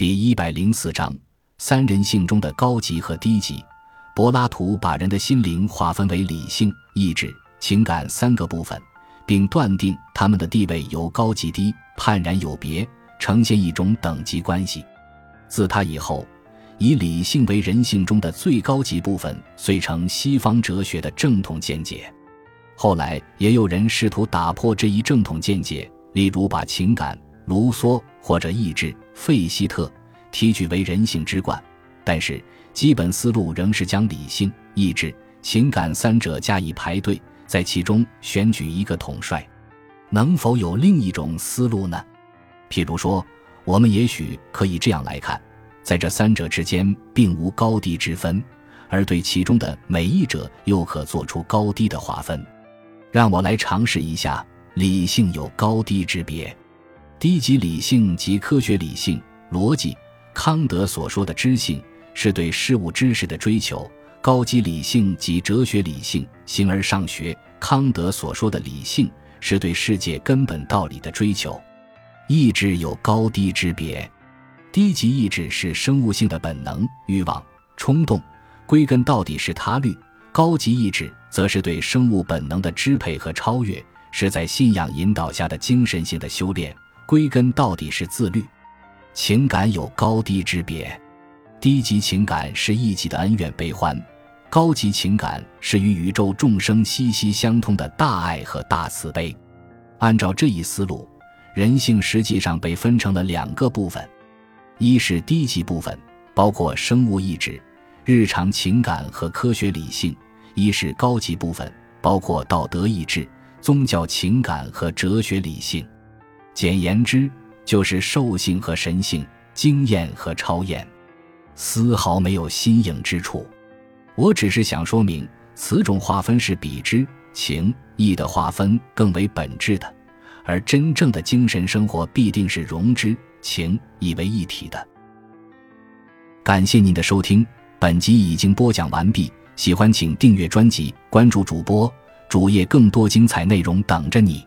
第一百零四章三人性中的高级和低级。柏拉图把人的心灵划分为理性、意志、情感三个部分，并断定他们的地位由高及低，判然有别，呈现一种等级关系。自他以后，以理性为人性中的最高级部分，遂成西方哲学的正统见解。后来也有人试图打破这一正统见解，例如把情感、卢梭或者意志、费希特提举为人性之冠，但是。基本思路仍是将理性、意志、情感三者加以排队，在其中选举一个统帅。能否有另一种思路呢？譬如说，我们也许可以这样来看：在这三者之间并无高低之分，而对其中的每一者又可做出高低的划分。让我来尝试一下：理性有高低之别，低级理性及科学理性、逻辑，康德所说的知性。是对事物知识的追求，高级理性及哲学理性，形而上学。康德所说的理性，是对世界根本道理的追求。意志有高低之别，低级意志是生物性的本能、欲望、冲动，归根到底是他律；高级意志则是对生物本能的支配和超越，是在信仰引导下的精神性的修炼，归根到底是自律。情感有高低之别。低级情感是一己的恩怨悲欢，高级情感是与宇宙众生息息相通的大爱和大慈悲。按照这一思路，人性实际上被分成了两个部分：一是低级部分，包括生物意志、日常情感和科学理性；一是高级部分，包括道德意志、宗教情感和哲学理性。简言之，就是兽性和神性，经验和超验。丝毫没有新颖之处，我只是想说明，此种划分是比之情义的划分更为本质的，而真正的精神生活必定是融之情义为一体的。感谢您的收听，本集已经播讲完毕。喜欢请订阅专辑，关注主播主页，更多精彩内容等着你。